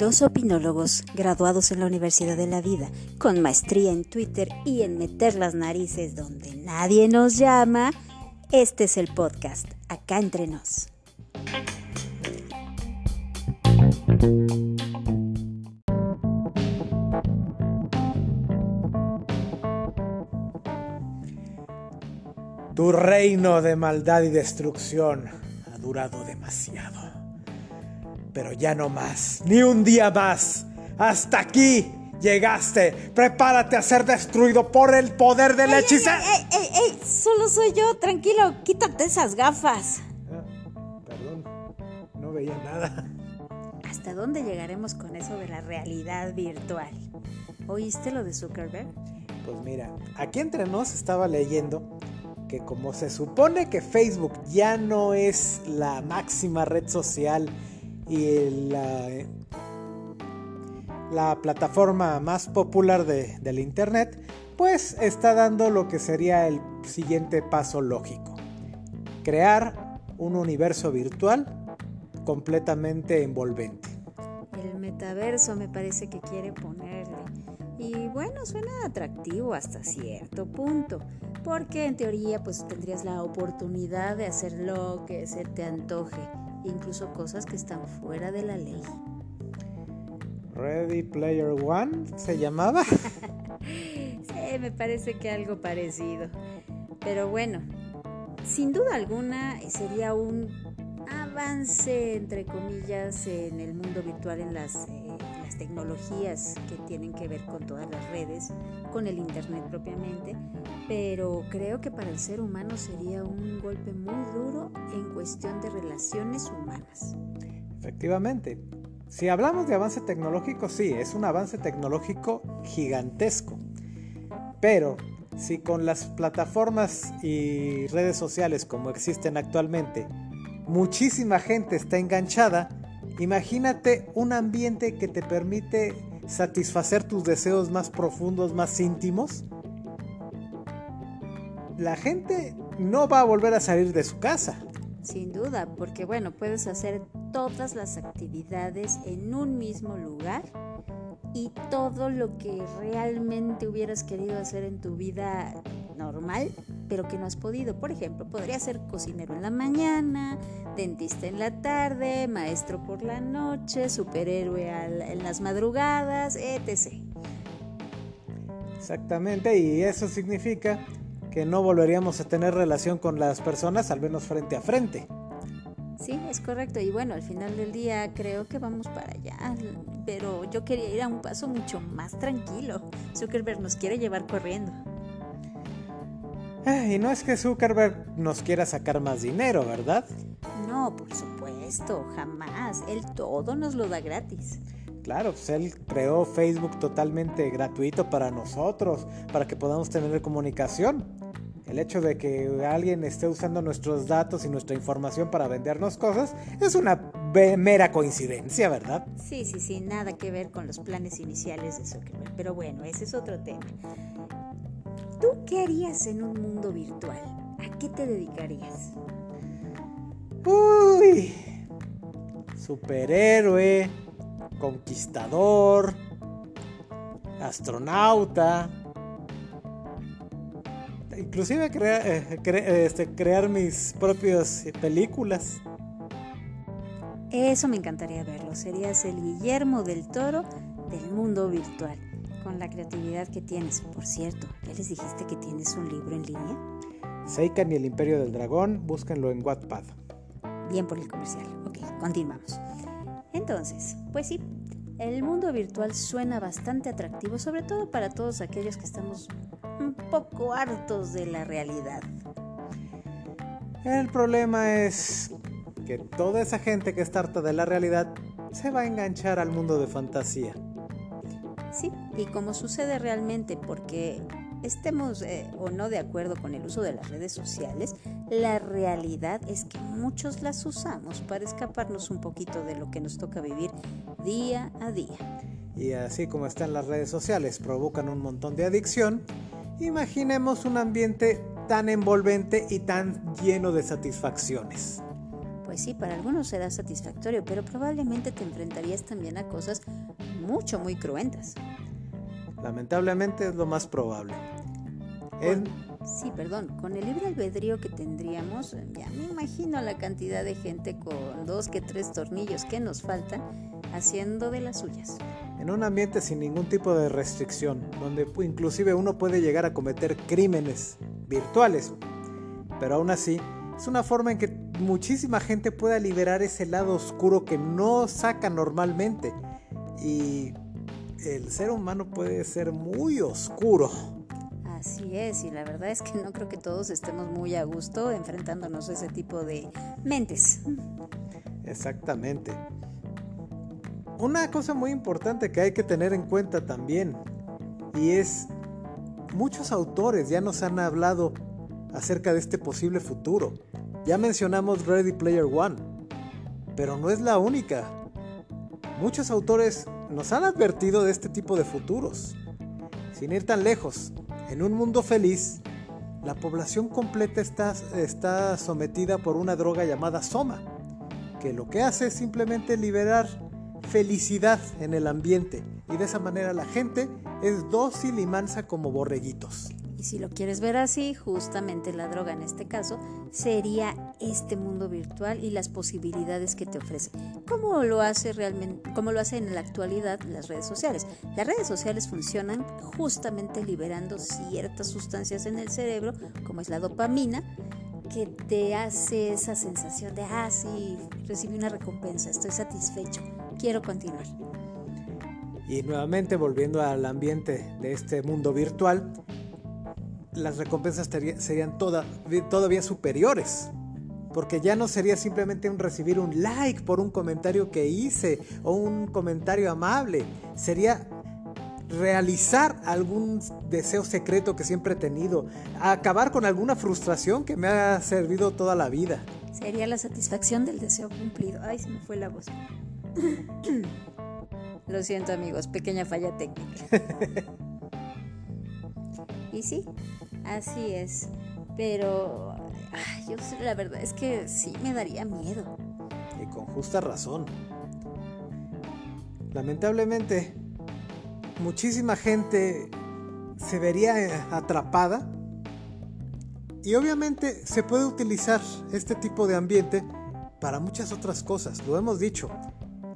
Dos opinólogos graduados en la Universidad de la Vida, con maestría en Twitter y en meter las narices donde nadie nos llama, este es el podcast, acá entre nos. Tu reino de maldad y destrucción durado demasiado. Pero ya no más, ni un día más. Hasta aquí llegaste. Prepárate a ser destruido por el poder del hechicero. ¡Ey, ey, ey! Solo soy yo, tranquilo, quítate esas gafas. Ah, perdón, no veía nada. ¿Hasta dónde llegaremos con eso de la realidad virtual? ¿Oíste lo de Zuckerberg? Pues mira, aquí entre nos estaba leyendo que como se supone que Facebook ya no es la máxima red social y la, la plataforma más popular de, del Internet, pues está dando lo que sería el siguiente paso lógico. Crear un universo virtual completamente envolvente. El metaverso me parece que quiere ponerle. Y bueno, suena atractivo hasta cierto punto, porque en teoría pues tendrías la oportunidad de hacer lo que se te antoje, incluso cosas que están fuera de la ley. Ready Player One se llamaba. sí, me parece que algo parecido. Pero bueno, sin duda alguna sería un avance, entre comillas, en el mundo virtual, en las, eh, las, tecnologías que tienen que ver con todas las redes, con el Internet propiamente, pero creo que para el ser humano sería un golpe muy duro en cuestión de relaciones humanas. Efectivamente. Si hablamos de avance tecnológico, sí, es un avance tecnológico gigantesco. Pero si con las plataformas y redes sociales como existen actualmente, muchísima gente está enganchada, imagínate un ambiente que te permite satisfacer tus deseos más profundos, más íntimos. La gente no va a volver a salir de su casa. Sin duda, porque bueno, puedes hacer todas las actividades en un mismo lugar y todo lo que realmente hubieras querido hacer en tu vida normal, pero que no has podido. Por ejemplo, podría ser cocinero en la mañana, dentista en la tarde, maestro por la noche, superhéroe al, en las madrugadas, etc. Exactamente, y eso significa que no volveríamos a tener relación con las personas, al menos frente a frente. Sí, es correcto. Y bueno, al final del día creo que vamos para allá. Pero yo quería ir a un paso mucho más tranquilo. Zuckerberg nos quiere llevar corriendo. Y no es que Zuckerberg nos quiera sacar más dinero, ¿verdad? No, por supuesto, jamás. Él todo nos lo da gratis. Claro, pues él creó Facebook totalmente gratuito para nosotros, para que podamos tener comunicación. El hecho de que alguien esté usando nuestros datos y nuestra información para vendernos cosas es una mera coincidencia, ¿verdad? Sí, sí, sí, nada que ver con los planes iniciales de Zuckerberg. Pero bueno, ese es otro tema. ¿Tú qué harías en un mundo virtual? ¿A qué te dedicarías? Uy, superhéroe, conquistador, astronauta, inclusive crea, eh, cre, este, crear mis propias películas. Eso me encantaría verlo. Serías el Guillermo del Toro del mundo virtual, con la creatividad que tienes. Por cierto, ¿ya les dijiste que tienes un libro en línea? Seikan y el Imperio del Dragón, búsquenlo en Wattpad. Bien por el comercial. Ok, continuamos. Entonces, pues sí, el mundo virtual suena bastante atractivo, sobre todo para todos aquellos que estamos un poco hartos de la realidad. El problema es que toda esa gente que está harta de la realidad se va a enganchar al mundo de fantasía. Y como sucede realmente, porque estemos eh, o no de acuerdo con el uso de las redes sociales, la realidad es que muchos las usamos para escaparnos un poquito de lo que nos toca vivir día a día. Y así como están las redes sociales, provocan un montón de adicción, imaginemos un ambiente tan envolvente y tan lleno de satisfacciones. Pues sí, para algunos será satisfactorio, pero probablemente te enfrentarías también a cosas mucho, muy cruentas. Lamentablemente es lo más probable. Sí, perdón, con el libre albedrío que tendríamos, ya me imagino la cantidad de gente con dos que tres tornillos que nos faltan haciendo de las suyas. En un ambiente sin ningún tipo de restricción, donde inclusive uno puede llegar a cometer crímenes virtuales, pero aún así es una forma en que muchísima gente pueda liberar ese lado oscuro que no saca normalmente. Y el ser humano puede ser muy oscuro. Así es, y la verdad es que no creo que todos estemos muy a gusto enfrentándonos a ese tipo de mentes. Exactamente. Una cosa muy importante que hay que tener en cuenta también, y es, muchos autores ya nos han hablado acerca de este posible futuro. Ya mencionamos Ready Player One, pero no es la única. Muchos autores nos han advertido de este tipo de futuros. Sin ir tan lejos, en un mundo feliz, la población completa está, está sometida por una droga llamada soma, que lo que hace es simplemente liberar felicidad en el ambiente y de esa manera la gente es dócil y mansa como borreguitos. Y si lo quieres ver así, justamente la droga en este caso sería este mundo virtual y las posibilidades que te ofrece. ¿Cómo lo hace realmente, cómo lo hacen en la actualidad las redes sociales? Las redes sociales funcionan justamente liberando ciertas sustancias en el cerebro, como es la dopamina, que te hace esa sensación de, ah, sí, recibí una recompensa, estoy satisfecho, quiero continuar. Y nuevamente volviendo al ambiente de este mundo virtual, las recompensas serían todavía superiores. Porque ya no sería simplemente un recibir un like por un comentario que hice o un comentario amable. Sería realizar algún deseo secreto que siempre he tenido. Acabar con alguna frustración que me ha servido toda la vida. Sería la satisfacción del deseo cumplido. Ay, se me fue la voz. Lo siento amigos, pequeña falla técnica. y sí, Así es. Pero yo la verdad es que sí me daría miedo. Y con justa razón. Lamentablemente, muchísima gente se vería atrapada y obviamente se puede utilizar este tipo de ambiente para muchas otras cosas. Lo hemos dicho.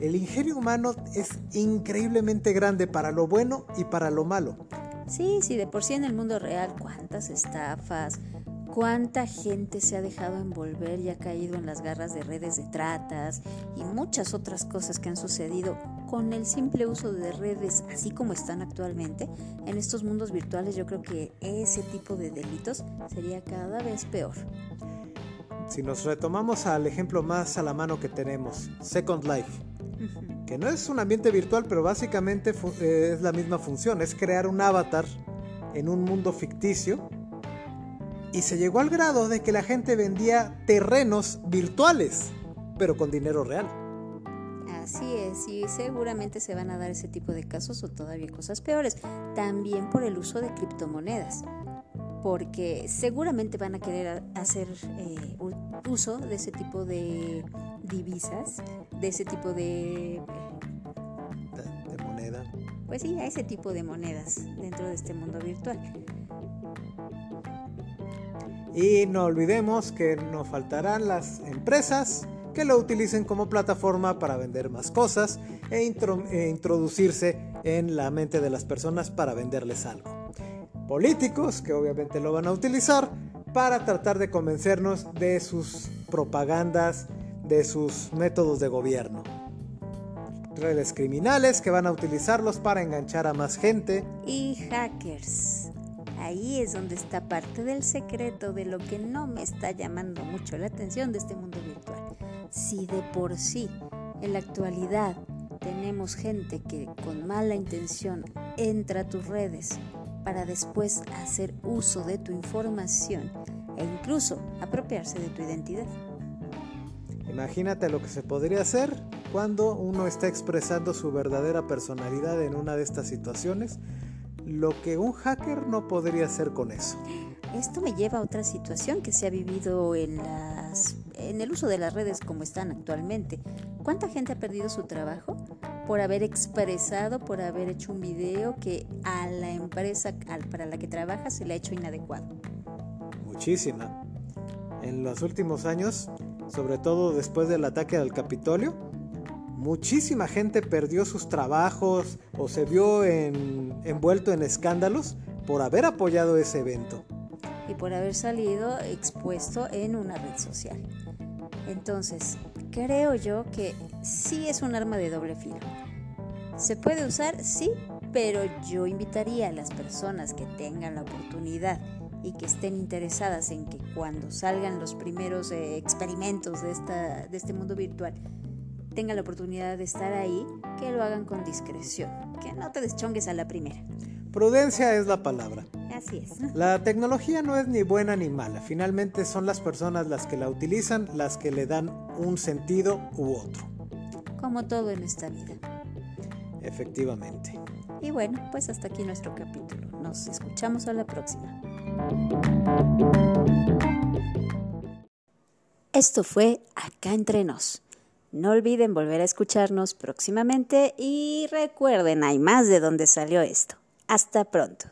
El ingenio humano es increíblemente grande para lo bueno y para lo malo. Sí, sí, de por sí en el mundo real, cuántas estafas, cuánta gente se ha dejado envolver y ha caído en las garras de redes de tratas y muchas otras cosas que han sucedido con el simple uso de redes así como están actualmente. En estos mundos virtuales yo creo que ese tipo de delitos sería cada vez peor. Si nos retomamos al ejemplo más a la mano que tenemos, Second Life que no es un ambiente virtual, pero básicamente eh, es la misma función, es crear un avatar en un mundo ficticio. Y se llegó al grado de que la gente vendía terrenos virtuales, pero con dinero real. Así es, y seguramente se van a dar ese tipo de casos o todavía cosas peores, también por el uso de criptomonedas porque seguramente van a querer hacer eh, uso de ese tipo de divisas, de ese tipo de, de... moneda. Pues sí, a ese tipo de monedas dentro de este mundo virtual. Y no olvidemos que nos faltarán las empresas que lo utilicen como plataforma para vender más cosas e, e introducirse en la mente de las personas para venderles algo políticos que obviamente lo van a utilizar para tratar de convencernos de sus propagandas, de sus métodos de gobierno. Redes criminales que van a utilizarlos para enganchar a más gente. Y hackers. Ahí es donde está parte del secreto de lo que no me está llamando mucho la atención de este mundo virtual. Si de por sí, en la actualidad, tenemos gente que con mala intención entra a tus redes para después hacer uso de tu información e incluso apropiarse de tu identidad. Imagínate lo que se podría hacer cuando uno está expresando su verdadera personalidad en una de estas situaciones, lo que un hacker no podría hacer con eso. Esto me lleva a otra situación que se ha vivido en, en el uso de las redes como están actualmente. ¿Cuánta gente ha perdido su trabajo por haber expresado, por haber hecho un video que a la empresa para la que trabaja se le ha hecho inadecuado? Muchísima. En los últimos años, sobre todo después del ataque al Capitolio, muchísima gente perdió sus trabajos o se vio envuelto en escándalos por haber apoyado ese evento. Y por haber salido expuesto en una red social. Entonces, creo yo que sí es un arma de doble filo. ¿Se puede usar? Sí, pero yo invitaría a las personas que tengan la oportunidad y que estén interesadas en que cuando salgan los primeros eh, experimentos de, esta, de este mundo virtual, tengan la oportunidad de estar ahí, que lo hagan con discreción, que no te deschongues a la primera. Prudencia es la palabra. Así es. La tecnología no es ni buena ni mala, finalmente son las personas las que la utilizan, las que le dan un sentido u otro. Como todo en esta vida. Efectivamente. Y bueno, pues hasta aquí nuestro capítulo. Nos escuchamos a la próxima. Esto fue Acá entre nos. No olviden volver a escucharnos próximamente y recuerden, hay más de dónde salió esto. Hasta pronto.